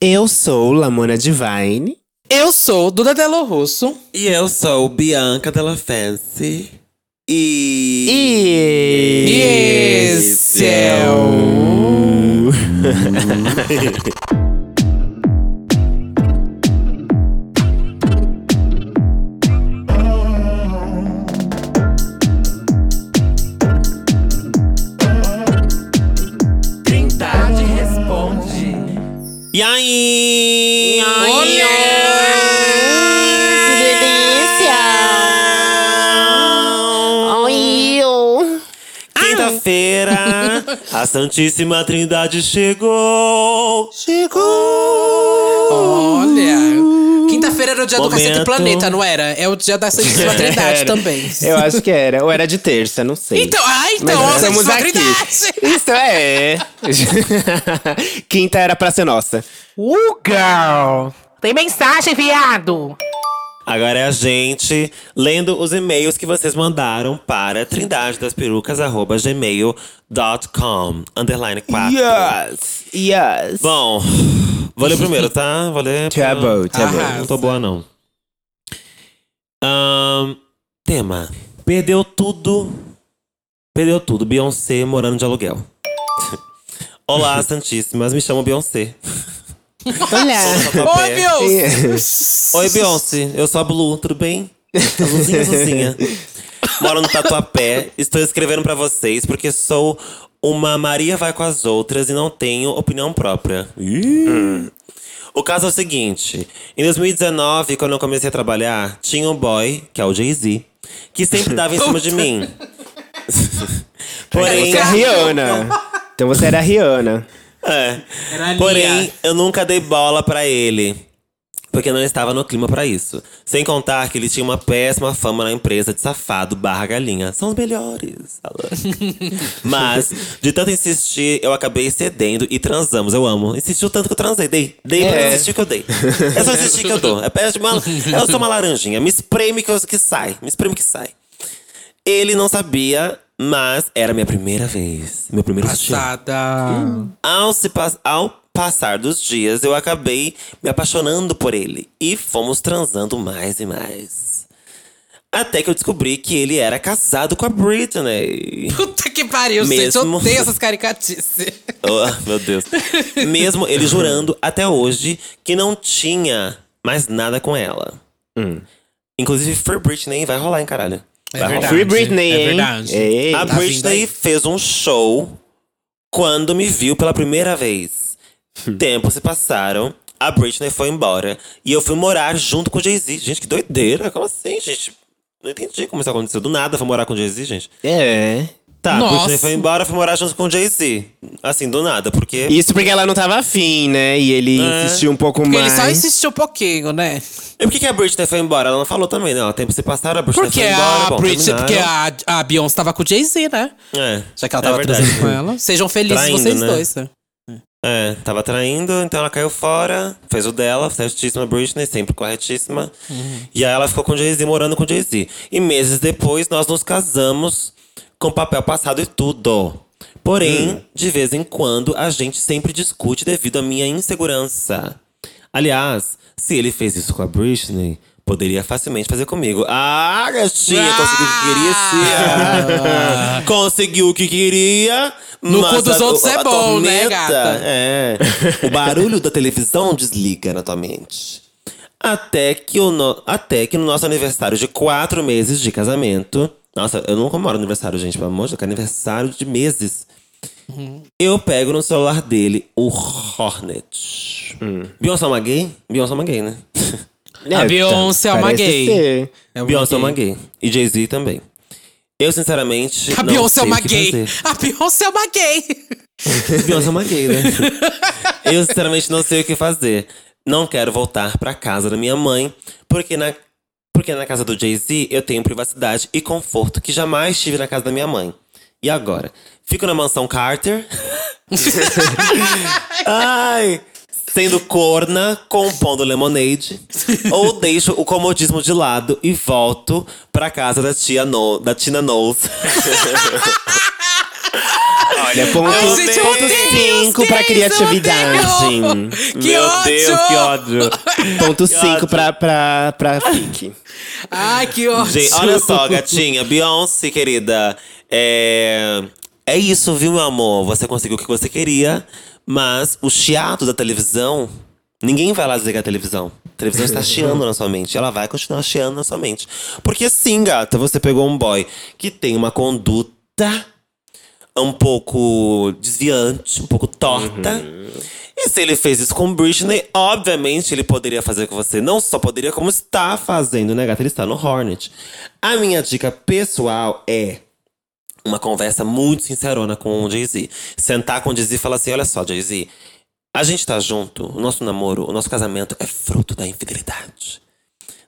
Eu sou Lamona Divine. Eu sou Duda Delo Russo. E eu sou Bianca Della Fancy. E. E esse é o. E aí? Olha! Quinta-feira, a Santíssima Trindade chegou. Chegou! Olha! Quinta-feira era o dia do Momento. Cacete Planeta, não era? É o dia da Santíssima Trindade Era. também. Eu acho que era. Ou era de terça, não sei. Então, ah, então, Mas a estamos Santíssima aqui. Trindade! Isso é. Quinta era pra ser nossa. Uh, girl! Tem mensagem, viado! Agora é a gente lendo os e-mails que vocês mandaram para trindadedasperucas.gmail.com Underline 4. Yes! Yes! Bom, vou ler primeiro, tá? Vou ler. Tá pra- tá. Arrasa. Não tô boa, não. Ahn, tema. Perdeu tudo. Perdeu tudo. Beyoncé morando de aluguel. Olá, Santíssimas. Me chamo Beyoncé. Olha! Oi, Deus! Oi, Beyoncé. Eu sou a Blue, tudo bem? Azulzinha, azulzinha. Moro no Tatuapé. Estou escrevendo pra vocês porque sou uma Maria vai com as outras e não tenho opinião própria. Ih. O caso é o seguinte: em 2019, quando eu comecei a trabalhar, tinha um boy, que é o Jay-Z, que sempre dava em cima de mim. Porém, Você é a Rihanna. Então você era a Rihanna. É. Porém, eu nunca dei bola pra ele. Porque não estava no clima pra isso. Sem contar que ele tinha uma péssima fama na empresa de safado barra galinha. São os melhores. Mas, de tanto insistir, eu acabei cedendo e transamos. Eu amo. Insistiu tanto que eu transei. Dei. Dei pra É. insistir que eu dei. É só insistir que eu dou. É uma, eu sou uma laranjinha. Me espreme que, eu, que sai. Me espreme que sai. Ele não sabia, mas era minha primeira vez. Meu primeiro. Passada. Ao, se pas- ao passar dos dias, eu acabei me apaixonando por ele. E fomos transando mais e mais. Até que eu descobri que ele era casado com a Britney. Puta que pariu, gente. Eu Mesmo. odeio essas caricatices. Oh, meu Deus. Mesmo ele jurando até hoje que não tinha mais nada com ela. Inclusive, Free Britney vai rolar, hein, caralho. É Vai verdade. Free Britney, É hein? verdade. Ei. A Tá vindo Britney aí. fez um show quando me viu pela primeira vez. Tempos se passaram, a Britney foi embora e eu fui morar junto com o Jay-Z. Gente, que doideira! Como assim, gente? Não entendi como isso aconteceu. Do nada, foi morar com o Jay-Z, gente. É. Tá, a Nossa. Britney foi embora, fui morar junto com o Jay-Z. Assim, do nada, porque. Isso porque ela não tava afim, né? E ele É. insistiu um pouco Porque mais. ele só insistiu um pouquinho, né? E por que, que a Britney foi embora? Ela não falou também, não. Tempos se passaram, a Britney Porque foi embora. a bom, Britney, terminaram. porque a, a Beyoncé tava com o Jay-Z, né? É, Já que ela é tava verdade. transando com ela. Sejam felizes Traindo, vocês né? dois. né? É, tava traindo, então ela caiu fora, fez o dela, certíssima Britney, sempre corretíssima. E aí ela ficou com o Jay-Z, morando com o Jay-Z. E meses depois, nós nos casamos com papel passado e tudo. Porém, de vez em quando, a gente sempre discute devido à minha insegurança. Aliás, se ele fez isso com a Britney, poderia facilmente fazer comigo. Ah, gatinha, conseguiu o que queria, sim. conseguiu o que queria. No cu dos outros é bom, né, gata? É. O barulho da televisão desliga na tua mente. Até que, o no... Até que no nosso aniversário de quatro meses de casamento. Nossa, eu não comemoro aniversário, gente, pelo amor de Deus, que é aniversário de meses. Eu pego no celular dele o Hornet. Beyoncé é uma gay? Beyoncé é uma gay, né? É, A Beyoncé é uma gay. ser. É uma Beyoncé é uma gay. gay. E Jay-Z também. Eu, sinceramente. A não Beyoncé é sei uma o que gay. fazer. A Beyoncé é uma gay. Beyoncé é uma gay, né? Eu sinceramente não sei o que fazer. Não quero voltar pra casa da minha mãe, porque na, porque na casa do Jay-Z eu tenho privacidade e conforto que jamais tive na casa da minha mãe. E agora? Fico na mansão Carter. Ai! Sendo corna, compondo lemonade. ou deixo o comodismo de lado e volto pra casa da tia no, da Tina Knowles. Olha, ponto Ai, gente, ponto cinco pra criatividade. Que Meu ódio! Deus, que ódio. Ponto Que 5 ódio. pra, pra, pra fique. Ai, que ódio. Gente, olha só, gatinha. Beyoncé, querida. É... é isso, viu, meu amor? Você conseguiu o que você queria, mas o chiado da televisão. Ninguém vai lá desligar a televisão. A televisão está chiando na sua mente. Ela vai continuar chiando na sua mente. Porque sim, gata, você pegou um boy que tem uma conduta um pouco desviante, um pouco torta. E se ele fez isso com Britney, obviamente ele poderia fazer com você. Não só poderia, como está fazendo, né, gata? Ele está no Hornet. A minha dica pessoal é uma conversa muito sincerona com o Jay-Z. Sentar com o Jay-Z e falar assim: olha só, Jay-Z, a gente tá junto, o nosso namoro, o nosso casamento é fruto da infidelidade.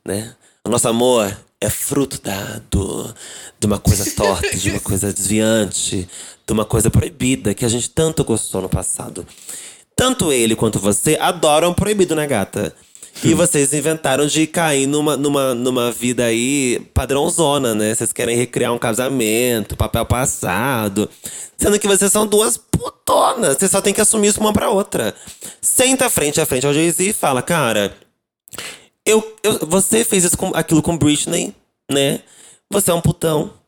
Né? O nosso amor é fruto da, do, de uma coisa torta, de uma coisa desviante, de uma coisa proibida que a gente tanto gostou no passado. Tanto ele quanto você adoram proibido, né, gata? E vocês inventaram de cair numa, numa, numa vida aí padrãozona, né? Vocês querem recriar um casamento, papel passado. Sendo que vocês são duas putonas. Vocês só tem que assumir isso uma pra outra. Senta frente a frente ao Jay-Z e fala, cara, eu, eu, você fez isso com, aquilo com Britney, né? Você é um putão.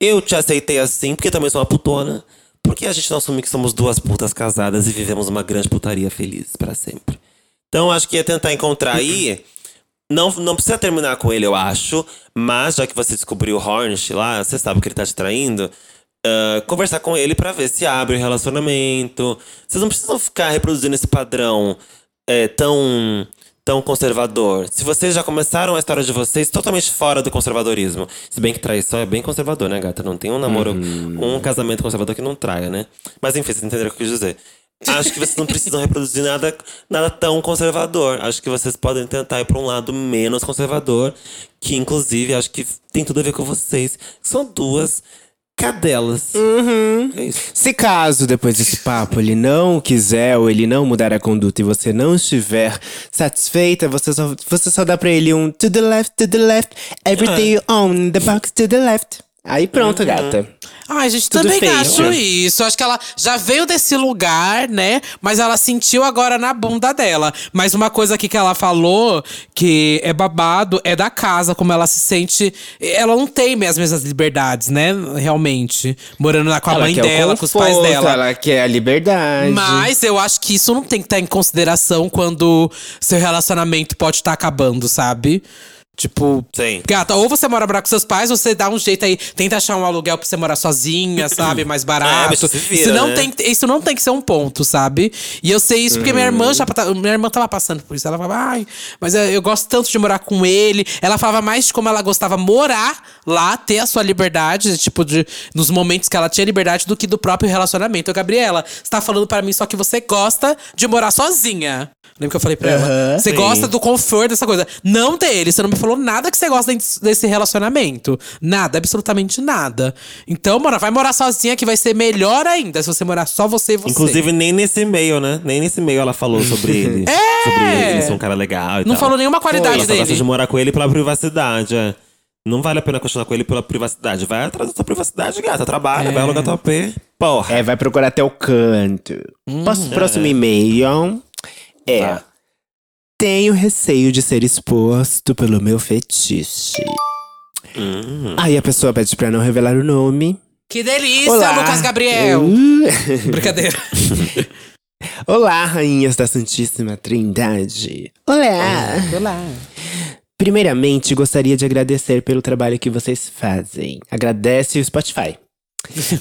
Eu te aceitei assim, porque também sou uma putona. Por que a gente não assume que somos duas putas casadas e vivemos uma grande putaria feliz pra sempre? Então, acho que é tentar encontrar aí. Não, não precisa terminar com ele, eu acho. Mas, já que você descobriu o Hornet lá, você sabe que ele tá te traindo. ah, conversar com ele pra ver se abre o relacionamento. Vocês não precisam ficar reproduzindo esse padrão é, tão, tão conservador. Se vocês já começaram a história de vocês totalmente fora do conservadorismo. Se bem que traição é bem conservador, né, gata? Não tem um namoro, um casamento conservador que não traia, né? Mas enfim, vocês entenderam o que eu quis dizer. Acho que vocês não precisam reproduzir nada, nada tão conservador. Acho que vocês podem tentar ir pra um lado menos conservador, que inclusive acho que tem tudo a ver com vocês. São duas cadelas. É isso. Se caso, depois desse papo, ele não quiser ou ele não mudar a conduta e você não estiver satisfeita, você só, você só dá pra ele um to the left, to the left, everything you own, the box to the left. Aí pronto, gata. Ai, gente, Tudo também feio. acho isso. Acho que ela já veio desse lugar, né? Mas ela sentiu agora na bunda dela. Mas uma coisa aqui que ela falou que é babado é da casa, como ela se sente. Ela não tem as mesmas liberdades, né? Realmente. Morando lá com a Ela mãe dela, com os pais dela. Ela quer a liberdade. Mas eu acho que isso não tem que estar em consideração quando seu relacionamento pode estar acabando, sabe? Tipo, Sim. gata, ou você mora morar com seus pais, ou você dá um jeito aí, tenta achar um aluguel pra você morar sozinha, sabe? Mais barato. bicho, se vira, isso, não né? tem, isso não tem que ser um ponto, sabe? E eu sei isso porque minha irmã já tá- minha irmã tava passando por isso. Ela falava, ai, mas eu, eu gosto tanto de morar com ele. Ela falava mais de como ela gostava morar lá, ter a sua liberdade, tipo, de, nos momentos que ela tinha liberdade, do que do próprio relacionamento. Eu, Gabriela, você tá falando pra mim só que você gosta de morar sozinha. Lembra que eu falei pra ela? Você Sim. gosta do conforto dessa coisa. Não dele. Você não me falou nada que você gosta desse- relacionamento. Nada, absolutamente nada. Então, mano, vai morar sozinha que vai ser melhor ainda se você morar só você e você. Inclusive, nem nesse e-mail, né? Nem nesse e-mail ela falou sobre ele. É! Sobre ele ser um cara legal e Não tal. falou nenhuma qualidade ela só gosta dele. de morar com ele pela privacidade, é. Não vale a pena continuar com ele pela privacidade. Vai atrás da sua privacidade, gata. Trabalha, vai alugar tua P. Porra. É, vai procurar até o canto. Posso, próximo e-mail é. Vá. Tenho receio de ser exposto pelo meu fetiche. Aí a pessoa pede pra não revelar o nome. Que delícia, Olá. Lucas Gabriel. Uh. Brincadeira. Olá, rainhas da Santíssima Trindade. Olá. Olá. Primeiramente, gostaria de agradecer pelo trabalho que vocês fazem. Agradece o Spotify.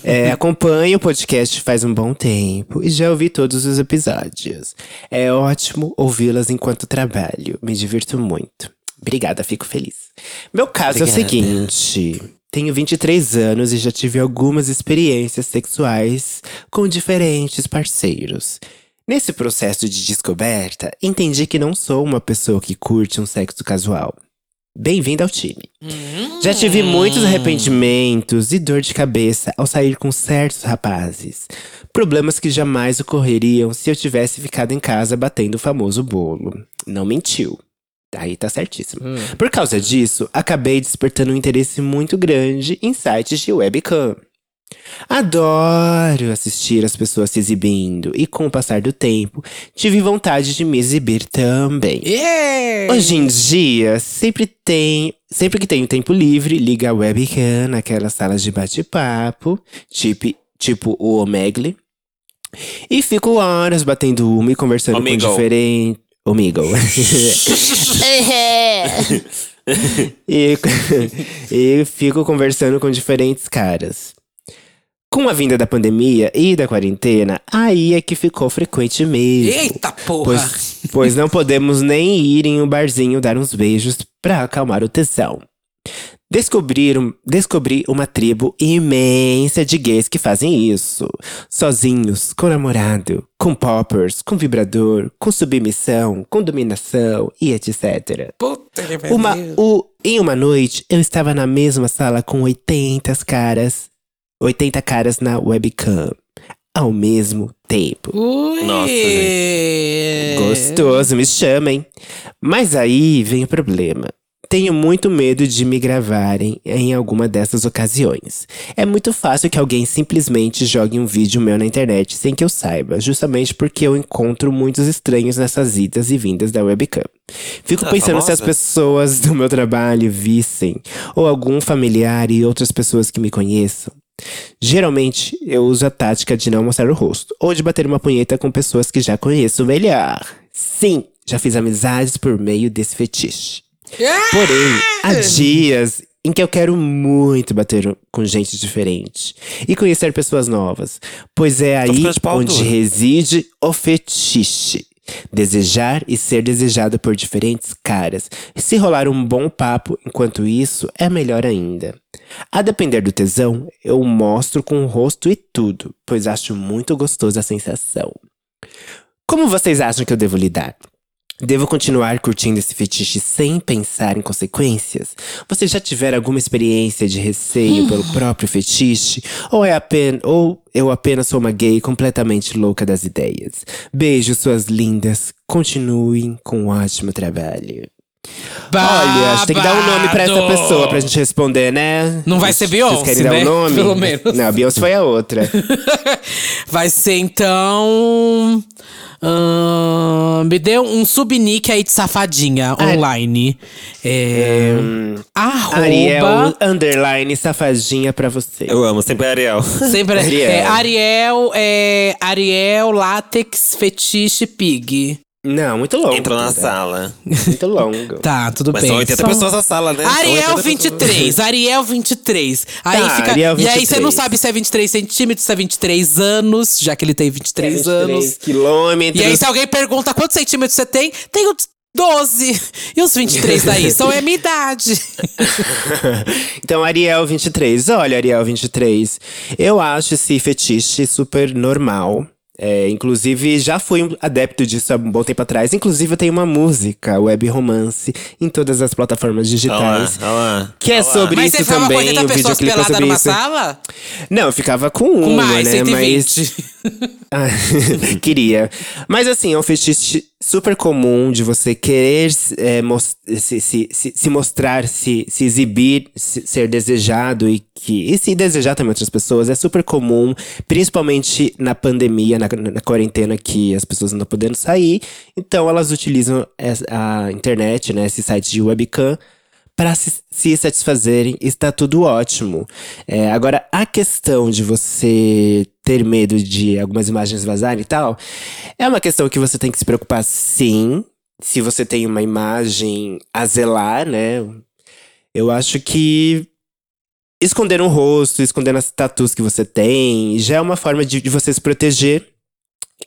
É, acompanho o podcast faz um bom tempo e já ouvi todos os episódios. É ótimo ouvi-las enquanto trabalho. Me divirto muito. Obrigada, fico feliz. Meu caso é o Obrigada. seguinte. Tenho 23 anos e já tive algumas experiências sexuais com diferentes parceiros. Nesse processo de descoberta, entendi que não sou uma pessoa que curte um sexo casual. Bem-vindo ao time. Já tive muitos arrependimentos e dor de cabeça ao sair com certos rapazes. Problemas que jamais ocorreriam se eu tivesse ficado em casa batendo o famoso bolo. Não mentiu. Aí tá certíssimo. Por causa disso, acabei despertando um interesse muito grande em sites de webcam. Adoro assistir as pessoas se exibindo e, com o passar do tempo, tive vontade de me exibir também. Yeah! Hoje em dia, sempre tem, sempre que tenho tempo livre, liga a webcam naquelas salas de bate-papo, tipo, tipo o Omegle, e fico horas batendo uma e conversando com diferentes. Omegle. e, e fico conversando com diferentes caras. Com a vinda da pandemia e da quarentena, aí é que ficou frequente mesmo. Eita porra! Pois, pois não podemos nem ir em um barzinho dar uns beijos pra acalmar o tesão. Descobrir, um- descobri uma tribo imensa de gays que fazem isso. Sozinhos, com namorado, com poppers, com vibrador, com submissão, com dominação e etc. Puta que. Uma, o, em uma noite, eu estava na mesma sala com 80 caras. 80 caras na webcam. Ao mesmo tempo. Ui! Nossa, Gostoso, me chamem. Mas aí vem o problema. Tenho muito medo de me gravarem em alguma dessas ocasiões. É muito fácil que alguém simplesmente jogue um vídeo meu na internet sem que eu saiba, justamente porque eu encontro muitos estranhos nessas idas e vindas da webcam. Fico Tá pensando se as famosa? pessoas do meu trabalho vissem, ou algum familiar e outras pessoas que me conheçam. Geralmente, eu uso a tática de não mostrar o rosto, ou de bater uma punheta com pessoas que já conheço melhor. Sim, já fiz amizades por meio desse fetiche. Porém, há dias em que eu quero muito bater com gente diferente e conhecer pessoas novas, pois é aí onde reside o fetiche. Desejar e ser desejado por diferentes caras. Se rolar um bom papo enquanto isso, é melhor ainda. A depender do tesão, eu mostro com o rosto e tudo, pois acho muito gostoso a sensação. Como vocês acham que eu devo lidar? Devo continuar curtindo esse fetiche sem pensar em consequências? Vocês já tiveram alguma experiência de receio pelo próprio fetiche? Ou, é apenas, ou eu apenas sou uma gay completamente louca das ideias? Beijo, suas lindas. Continuem com um ótimo trabalho. Olha, acho que tem que dar um nome pra essa pessoa pra gente responder, né? Não vai ser Vocês Beyoncé, querem dar né? um nome? Pelo menos. Não, a Beyoncé foi a outra. Vai ser então. ahn, me dê um subnick aí de safadinha online. É. arroba. Ariel, underline, safadinha pra você. Eu amo, sempre é Ariel. Sempre Ariel. é Ariel, é Ariel Látex Fetiche Pig. Não, muito longo. Entrou na cara. sala. Muito longo. Tá, tudo Mas bem. são 80 São- pessoas na sala, né? São 80 Ariel pessoas. 23, Ariel 23. Aí Tá, fica. Ariel E aí você não 23. sabe se é 23 centímetros, se é 23 anos, já que ele tem 23, anos. quilômetros. E aí, se alguém pergunta quantos centímetros você tem, tenho 12. E os 23 daí? São a minha idade. então, Ariel 23. Olha, Ariel 23. Eu acho esse fetiche super normal. É, inclusive, já fui um adepto disso há um bom tempo atrás. Inclusive, eu tenho uma música, web romance, em todas as plataformas digitais. olha lá. Que é sobre Mas você isso ficava com também. 80 o pessoas videoclipe é peladas sobre numa isso. sala? Não, eu ficava com uma, Com mais, né? 120. Ah, queria. Mas assim, é um fetiche super comum de você querer é, mos- se, se, se, se mostrar, se, se exibir, se- ser desejado e que. E se desejar também outras pessoas. É super comum, principalmente na pandemia, na, na quarentena, que as pessoas não estão podendo sair. Então elas utilizam a internet, né? Esse site de webcam para se, se satisfazerem, está tudo ótimo. É, agora, a questão de você ter medo de algumas imagens vazarem e tal, é uma questão que você tem que se preocupar sim. Se você tem uma imagem a zelar, né? Eu acho que esconder um rosto, esconder as tatuas que você tem, já é uma forma de, de você se proteger.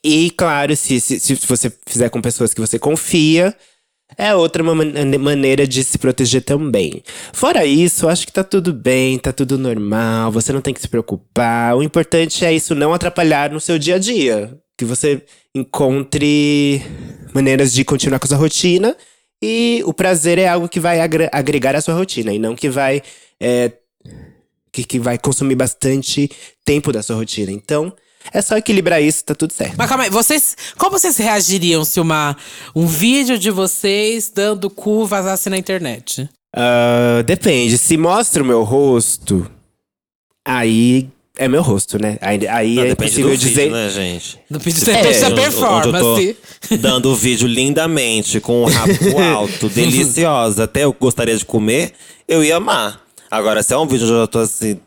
E, claro, se, se, se você fizer com pessoas que você confia, é outra ma- man- maneira de se proteger também. Fora isso, acho que tá tudo bem, tá tudo normal, você não tem que se preocupar. O importante é isso não atrapalhar no seu dia a dia. Que você encontre maneiras de continuar com a sua rotina. E o prazer é algo que vai agre- agregar à sua rotina e não que vai. é, que, que vai consumir bastante tempo da sua rotina. Então, é só equilibrar isso, tá tudo certo. Mas calma aí, vocês. Como vocês reagiriam se uma, um vídeo de vocês dando cu vazasse na internet? Ah, depende. Se mostra o meu rosto, aí é meu rosto, né? Aí, aí Não, é depende do possível vídeo, dizer. né, gente? Depende for da performance. Onde eu tô dando o vídeo lindamente, com o rabo alto, deliciosa, até eu gostaria de comer, eu ia amar. Agora, se é um vídeo onde eu tô assim,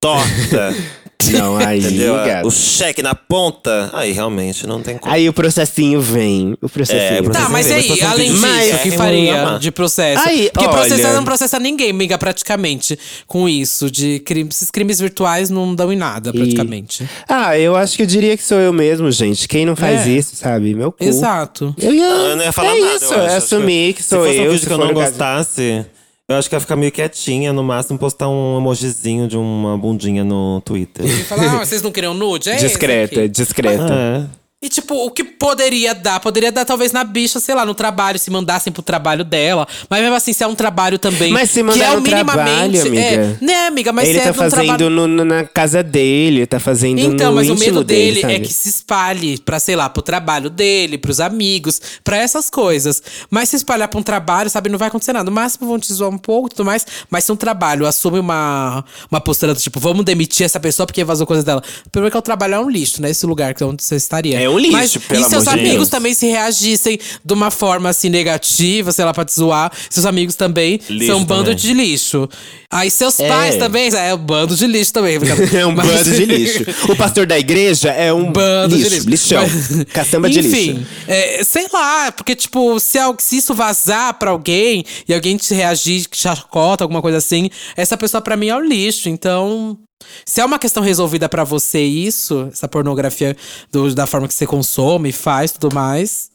torta, Não, aí, entendeu? gato. O cheque na ponta, aí realmente não tem como. Aí o processinho vem. O processinho. É, o Tá, processo mas vem, aí, mas além vídeo disso, o que faria não ia de processo? Aí, Porque processar olha- não processa ninguém, amiga, praticamente. Com isso, de crimes, esses crimes virtuais não dão em nada, praticamente. Ah, eu acho que eu diria que sou eu mesmo, gente. Quem não faz É. isso, sabe? Meu cu. Exato. Eu ia, Eu não ia falar é nada, isso, eu acho. é Acho assumir que sou se fosse eu. um vídeo se que eu não caso. gostasse, eu acho que ia ficar meio quietinha, no máximo postar um emojizinho de uma bundinha no Twitter. E falar, ah, vocês não queriam nude? É Discreta, aqui. discreta. é. E tipo, o que poderia dar? Poderia dar talvez na bicha, sei lá, no trabalho, se mandassem pro trabalho dela. Mas mesmo assim, se é um trabalho também. Mas se que mandar é o no trabalho, minimamente. amiga. É, né, amiga? Mas ele se é tá num fazendo trabalho. no- na casa dele, tá fazendo Então, no mas o medo dele, sabe? é que se espalhe pra, sei lá, pro trabalho dele, pros amigos, pra essas coisas. Mas se espalhar pra um trabalho, sabe, não vai acontecer nada. No máximo vão te zoar um pouco e tudo mais. Mas se um trabalho assume uma, uma postura do tipo, vamos demitir essa pessoa porque vazou coisa dela. Primeiro que é o trabalho é um lixo, né? Esse lugar que é onde você estaria. É um lixo, Mas, pelo E seus amor amigos Deus. também se reagissem de uma forma assim negativa, sei lá, pra te zoar. Seus amigos também Lixo são um bando de lixo. Aí seus É. pais também, é um bando de lixo também. É um Mas- bando de lixo. O pastor da igreja é um bando lixo, de lixo. lixão. Mas- Caçamba de Enfim, lixo. é, sei lá, porque, tipo, se, se isso vazar pra alguém e alguém te reagir, que chacota, alguma coisa assim, essa pessoa pra mim é o lixo. Então. Se é uma questão resolvida pra você isso, essa pornografia do- da forma que você consome, faz tudo mais.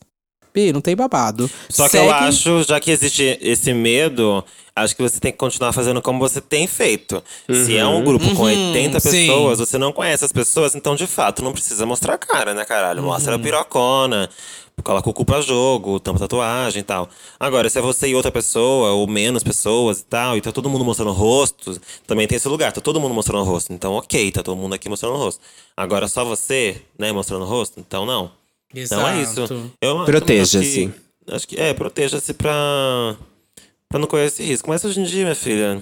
Bi, não tem babado. Só que Segue- eu acho, já que existe esse medo, acho que você tem que continuar fazendo como você tem feito. Se é um grupo com 80 Uhum. sim. pessoas, você não conhece as pessoas, então de fato não precisa mostrar a cara, né, caralho? Mostra Uhum. a pirocona, coloca o cu pra jogo, tampa tatuagem e tal. Agora, se é você e outra pessoa, ou menos pessoas e tal, e tá todo mundo mostrando rosto, também tem esse lugar, tá todo mundo mostrando o rosto. Então, ok, tá todo mundo aqui mostrando o rosto. Agora, só você, né, mostrando o rosto? Então, não. Então é isso. Exato. Eu Proteja-se. acho que- Acho que é, proteja-se pra, pra não correr esse risco. Mas hoje em dia, minha filha,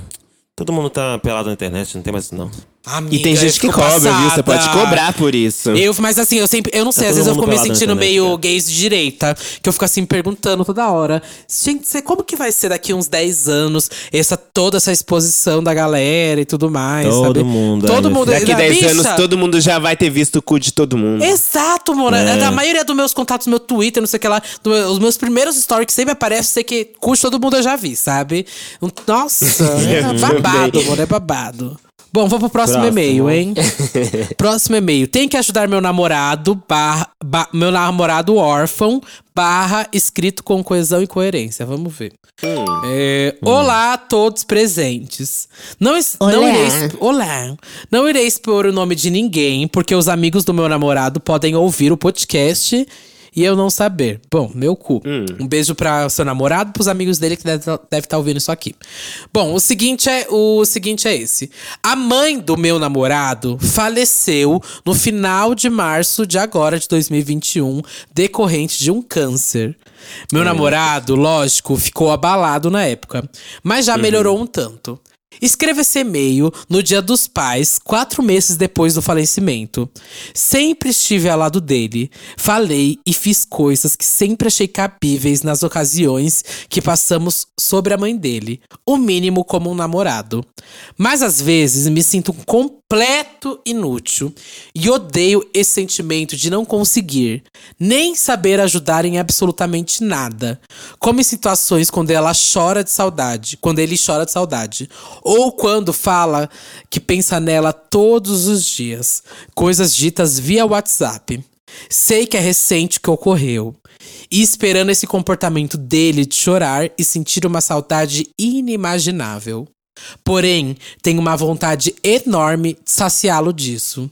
todo mundo tá pelado na internet, não tem mais isso não. Amiga, E tem gente que cobra, viu? Você pode passada. cobrar por isso. Eu, mas assim, eu sempre. Eu não sei, Tá às vezes eu fico me sentindo meio gays de direita. Que eu fico assim perguntando toda hora. Gente, como que vai ser daqui uns 10 anos essa, toda essa exposição da galera e tudo mais? Todo sabe? mundo, Todo mundo. Daqui da 10 bicha. anos, todo mundo já vai ter visto o cu de todo mundo. Exato, mano. É. A maioria dos meus contatos, meu Twitter, não sei o que lá, meu- os meus primeiros stories que sempre aparecem, sei que curte todo mundo eu já vi, sabe? Nossa, é Eu babado, mano, é babado. Bom, vamos pro próximo, Próximo. e-mail, hein? próximo e-mail. Tem que ajudar meu namorado, barra, ba- meu namorado órfão, barra, escrito com coesão e coerência. Vamos ver. É, Olá a todos presentes. Não, não irei Olá. Não irei expor o nome de ninguém, porque os amigos do meu namorado podem ouvir o podcast e eu não saber. Bom, meu cu. Um beijo para seu namorado, pros amigos dele que deve estar ouvindo isso aqui. Bom, o seguinte é o seguinte é esse. A mãe do meu namorado faleceu no final de março de agora de 2021, decorrente de um câncer. Meu namorado, lógico, ficou abalado na época, mas já melhorou um tanto. Escreva esse e-mail no Dia dos Pais, quatro meses depois do falecimento. Sempre estive ao lado dele. Falei e fiz coisas que sempre achei cabíveis nas ocasiões que passamos sobre a mãe dele. O mínimo como um namorado. Mas às vezes me sinto um completo inútil e odeio esse sentimento de não conseguir, nem saber ajudar em absolutamente nada. Como em situações quando ela chora de saudade, quando ele chora de saudade, ou quando fala que pensa nela todos os dias, coisas ditas via WhatsApp. Sei que é recente que ocorreu. E esperando esse comportamento dele de chorar e sentir uma saudade inimaginável. Porém, tenho uma vontade enorme de saciá-lo disso.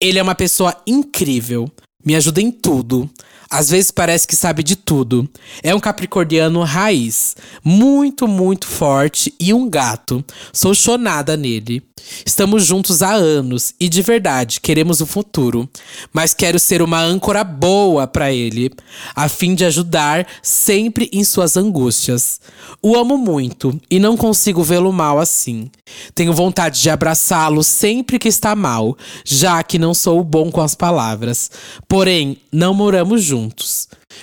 Ele é uma pessoa incrível, me ajuda em tudo. Às vezes parece que sabe de tudo. É um capricorniano raiz, muito, muito forte e um gato. Sou chonada nele. Estamos juntos há anos e de verdade queremos o futuro, mas quero ser uma âncora boa para ele, a fim de ajudar sempre em suas angústias. O amo muito e não consigo vê-lo mal assim. Tenho vontade de abraçá-lo sempre que está mal, já que não sou bom com as palavras. Porém, não moramos juntos.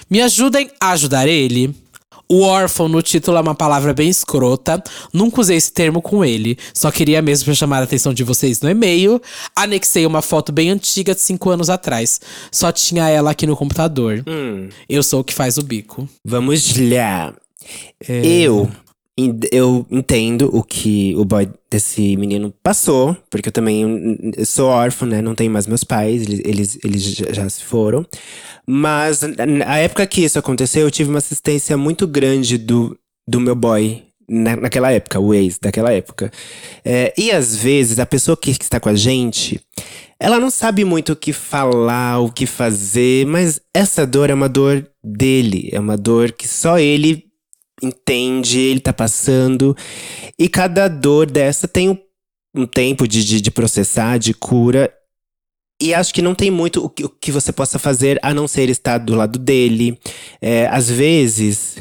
Me ajudem a ajudar ele? O órfão no título é uma palavra bem escrota. Nunca usei esse termo com ele. Só queria mesmo pra chamar a atenção de vocês no e-mail. Anexei uma foto bem antiga de cinco anos atrás. Só tinha ela aqui no computador. Eu sou o que faz o bico. Vamos lá. É. Eu, eu entendo o que o boy desse menino passou, porque eu também sou órfão, né? Não tenho mais meus pais, eles, eles, já, se foram. Mas na- época que isso aconteceu, eu tive uma assistência muito grande do, do meu boy. na- naquela época, o ex daquela época. É, e às vezes a pessoa que está com a gente, ela não sabe muito o que falar, o que fazer, mas essa dor é uma dor dele, é uma dor que só ele entende, ele tá passando. E cada dor dessa tem um, um tempo de, de, de processar, de cura. E acho que não tem muito o que, o que você possa fazer a não ser estar do lado dele. É, às vezes,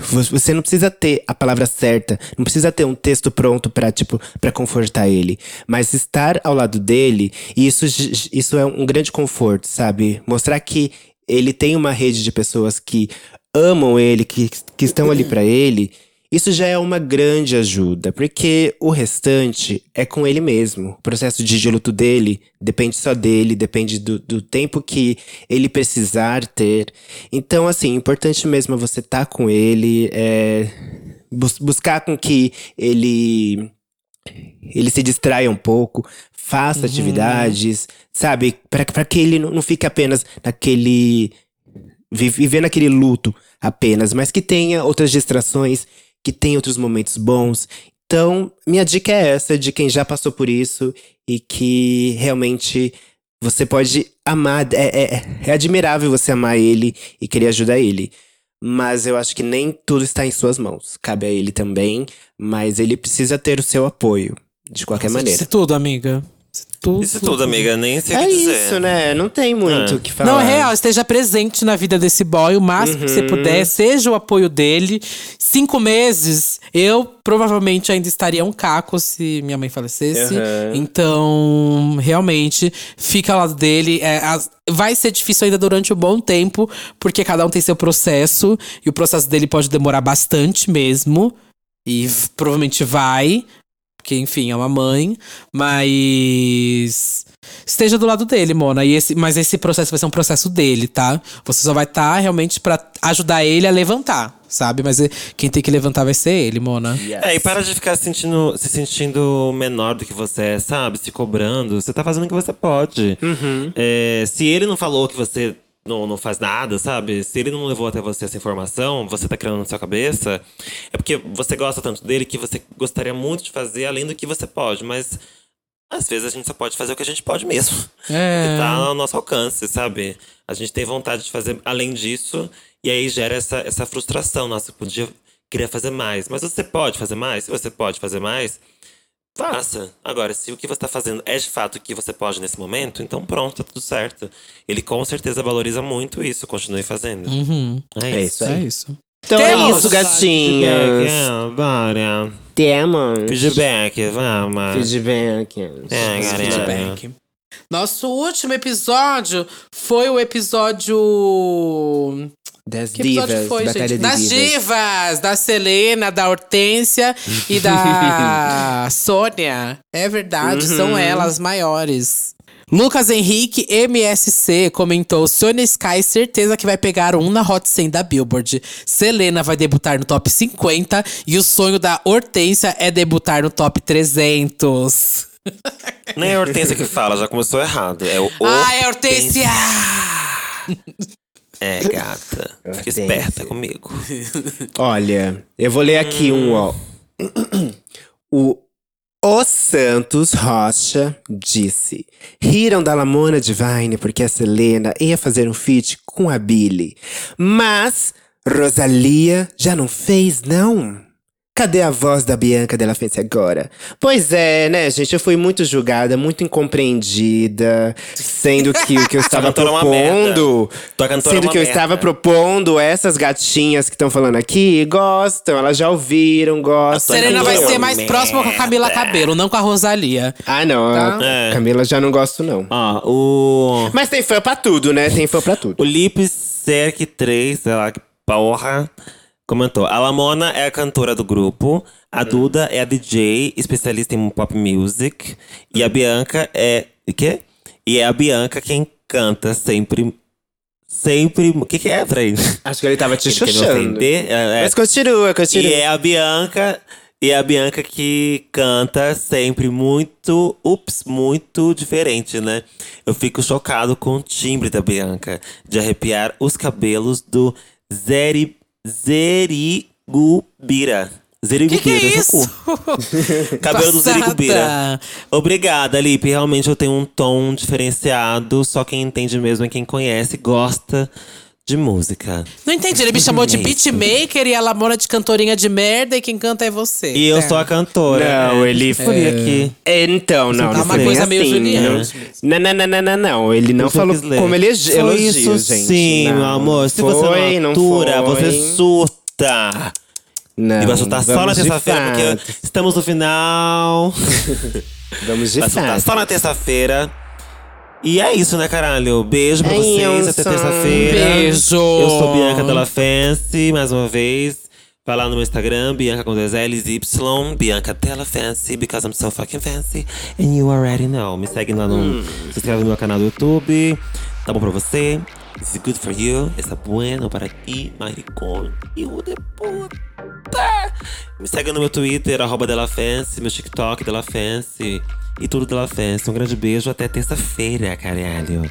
vo- você não precisa ter a palavra certa, não precisa ter um texto pronto pra, tipo, para confortar ele. Mas estar ao lado dele, isso, isso é um grande conforto, sabe? Mostrar que ele tem uma rede de pessoas que amam ele, que, que estão ali pra ele, isso já é uma grande ajuda, porque o restante é com ele mesmo. O processo de luto dele depende só dele, depende do, do tempo que ele precisar ter. Então, assim, importante mesmo é você estar com ele, é, bus- buscar com que ele ele se distraia um pouco, faça atividades, sabe? Pra que ele não não fique apenas naquele. Vi- vivendo aquele luto apenas, mas que tenha outras distrações, que tenha outros momentos bons. Então, minha dica é essa, de quem já passou por isso e que realmente você pode amar. É, é, é admirável você amar ele e querer ajudar ele. Mas eu acho que nem tudo está em suas mãos. Cabe a ele também, mas ele precisa ter o seu apoio, de qualquer Você maneira. disse tudo, amiga. Tudo, Isso tudo, amiga. Nem sei o É que dizer. isso, né? Não tem muito É. o que falar. Não, é real, esteja presente na vida desse boy o máximo que você Uhum. puder, seja o apoio dele. Cinco meses, eu provavelmente ainda estaria um caco se minha mãe falecesse. Uhum. Então, realmente, fica ao lado dele. É, as- vai ser difícil ainda durante um bom tempo, porque cada um tem seu processo, e o processo dele pode demorar bastante mesmo. E provavelmente vai. Porque, enfim, é uma mãe. Mas. Esteja do lado dele, Mona. E esse, mas esse processo vai ser um processo dele, tá? Você só vai estar realmente pra ajudar ele a levantar, sabe? Mas eh, quem tem que levantar vai ser ele, Mona. É, e para de ficar sentindo, se sentindo menor do que você é, sabe? Se cobrando. Você tá fazendo o que você pode. É, se ele não falou que você não, não faz nada, sabe? Se ele não levou até você essa informação, você tá criando na sua cabeça, é porque você gosta tanto dele que você gostaria muito de fazer além do que você pode, mas. Às vezes a gente só pode fazer o que a gente pode mesmo. É. Que tá ao nosso alcance, sabe? A gente tem vontade de fazer além disso, e aí gera essa, essa frustração. Nossa, eu podia, queria fazer mais. Mas você pode fazer mais? Se você pode fazer mais, faça. Agora, se o que você tá fazendo é de fato o que você pode nesse momento, então pronto, tá tudo certo. Ele com certeza valoriza muito isso, continue fazendo. Uhum. É É isso. É isso. Então Temos é isso, gatinhas. É, Bora. Temos. Feedback, vamos. Feedback. É, galera. Feedback. Nosso último episódio foi o episódio. Das Que divas. foi, Batalha gente? de Das divas. divas! Da Selena, da Hortência e da Sônia. É verdade, Uhum. são elas maiores. Lucas Henrique MSC comentou: Sônia Sky, certeza que vai pegar um na Hot 100 da Billboard. Selena vai debutar no top 50 e o sonho da Hortência é debutar no top 300. Nem é a Hortência que fala, já começou errado. É o Ai, Hortência! É, gata. Fica esperta comigo. Olha, eu vou ler aqui um, ó. O O Santos Rocha disse: Riram da Lamona Divine porque a Selena ia fazer um feat com a Billy. Mas Rosalia já não fez, não? Cadê a voz da Bianca Della Fence agora? Pois é, né, gente? Eu fui muito julgada, muito incompreendida, sendo que o que eu estava é uma propondo. É Sendo uma que eu merda. estava propondo, essas gatinhas que estão falando aqui gostam, elas já ouviram, gostam. Serena vai Cantora ser mais merda. próxima com a Camila Cabelo, não com a Rosalia. Ah, não. Tá. A É. Camila já não gosto, não. Ó, o. Mas tem fã pra tudo, né? Tem fã pra tudo. O Lip Serk 3, sei lá que porra, comentou. A Lamona é a cantora do grupo. A Duda é a DJ, especialista em pop music. E a Bianca é. O quê? E é a Bianca quem canta sempre. Sempre. O que, que é, Frei? Acho que ele tava te chuchando. ofender? É, é. Mas continua, continua. E é a Bianca. E é a Bianca que canta sempre muito, ups, muito diferente, né? Eu fico chocado com o timbre da Bianca, de arrepiar os cabelos do Zeri, Zerigubira. Zerigubira, Que que é isso? Cabelo do. Zerigubira. Obrigada, Lipe. Realmente eu tenho um tom diferenciado. Só quem entende mesmo é quem conhece, gosta de música. Não entendi, ele me chamou de É beatmaker e a Lamona de cantorinha de merda e quem canta é você. E eu É. sou a cantora. Não, É, ele escolhi aqui. Então, não, Tá não uma foi coisa nem meio assim. Juliana. Não, não, não, não, não, não. Ele não falou como ele Foi elogia, isso gente. sim, Não, meu amor. Se foi, você não atura, não foi. você surta. Não, e vai soltar só na terça-feira, porque estamos no final. Vamos de vai soltar fato. só na terça-feira. E é isso, né, caralho? Beijo pra É vocês. isso. Até terça-feira. Beijo. Eu sou Bianca Della Fancy, mais uma vez. Vai lá no meu Instagram, Bianca com dois L's, Y, Bianca Della Fancy, because I'm so fucking fancy. And you already know. Me segue lá no. Se inscreve no meu canal do YouTube. Tá bom pra você? Is it good for you? Está bueno para ti, maricón. Hijo de puta. Me segue no meu Twitter, arroba Della Fancy, meu TikTok, Della Fancy. E tudo Della Fancy. Um grande beijo até terça-feira, caralho.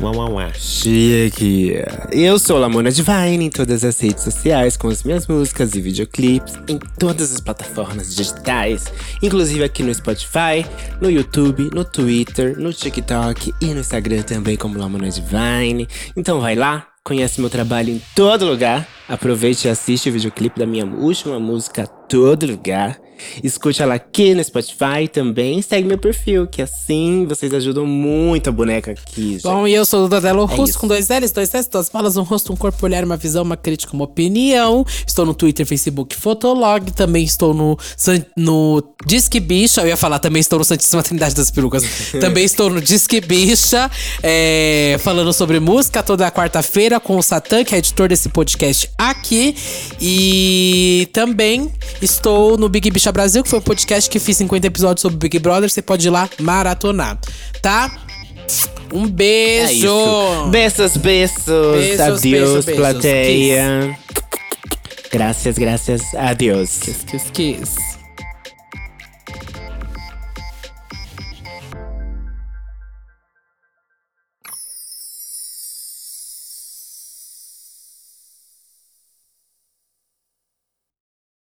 Uau, uau, uau. Chique. Eu sou Lamona Divine em todas as redes sociais, com as minhas músicas e videoclipes, em todas as plataformas digitais, inclusive aqui no Spotify, no YouTube, no Twitter, no TikTok e no Instagram também como Lamona Divine. Então vai lá, conhece meu trabalho em todo lugar, aproveite e assiste o videoclipe da minha última música Todo Lugar. Escute ela aqui no Spotify também. Segue meu perfil, que assim vocês ajudam muito a boneca aqui. gente. Bom, e eu sou o Dadelo Russo, É isso. com dois L's, dois S, duas balas, um rosto, um corpo, olhar, uma visão, uma crítica, uma opinião. Estou no Twitter, Facebook, Fotolog. Também estou no, no Disque Bicha. Eu ia falar, também estou no Santíssima Trindade das Perucas. também estou no Disque Bicha, é, falando sobre música toda quarta-feira com o Satã, que é editor desse podcast aqui. E também estou no Big Bicha Brasil, que foi um podcast que fiz 50 episódios sobre Big Brother. Você pode ir lá maratonar, tá? Um É beijo! isso. Beijos, beijos. Beijos, Adeus, beijos, beijos. plateia. Graças, graças. Adeus. Kiss, kiss, kiss.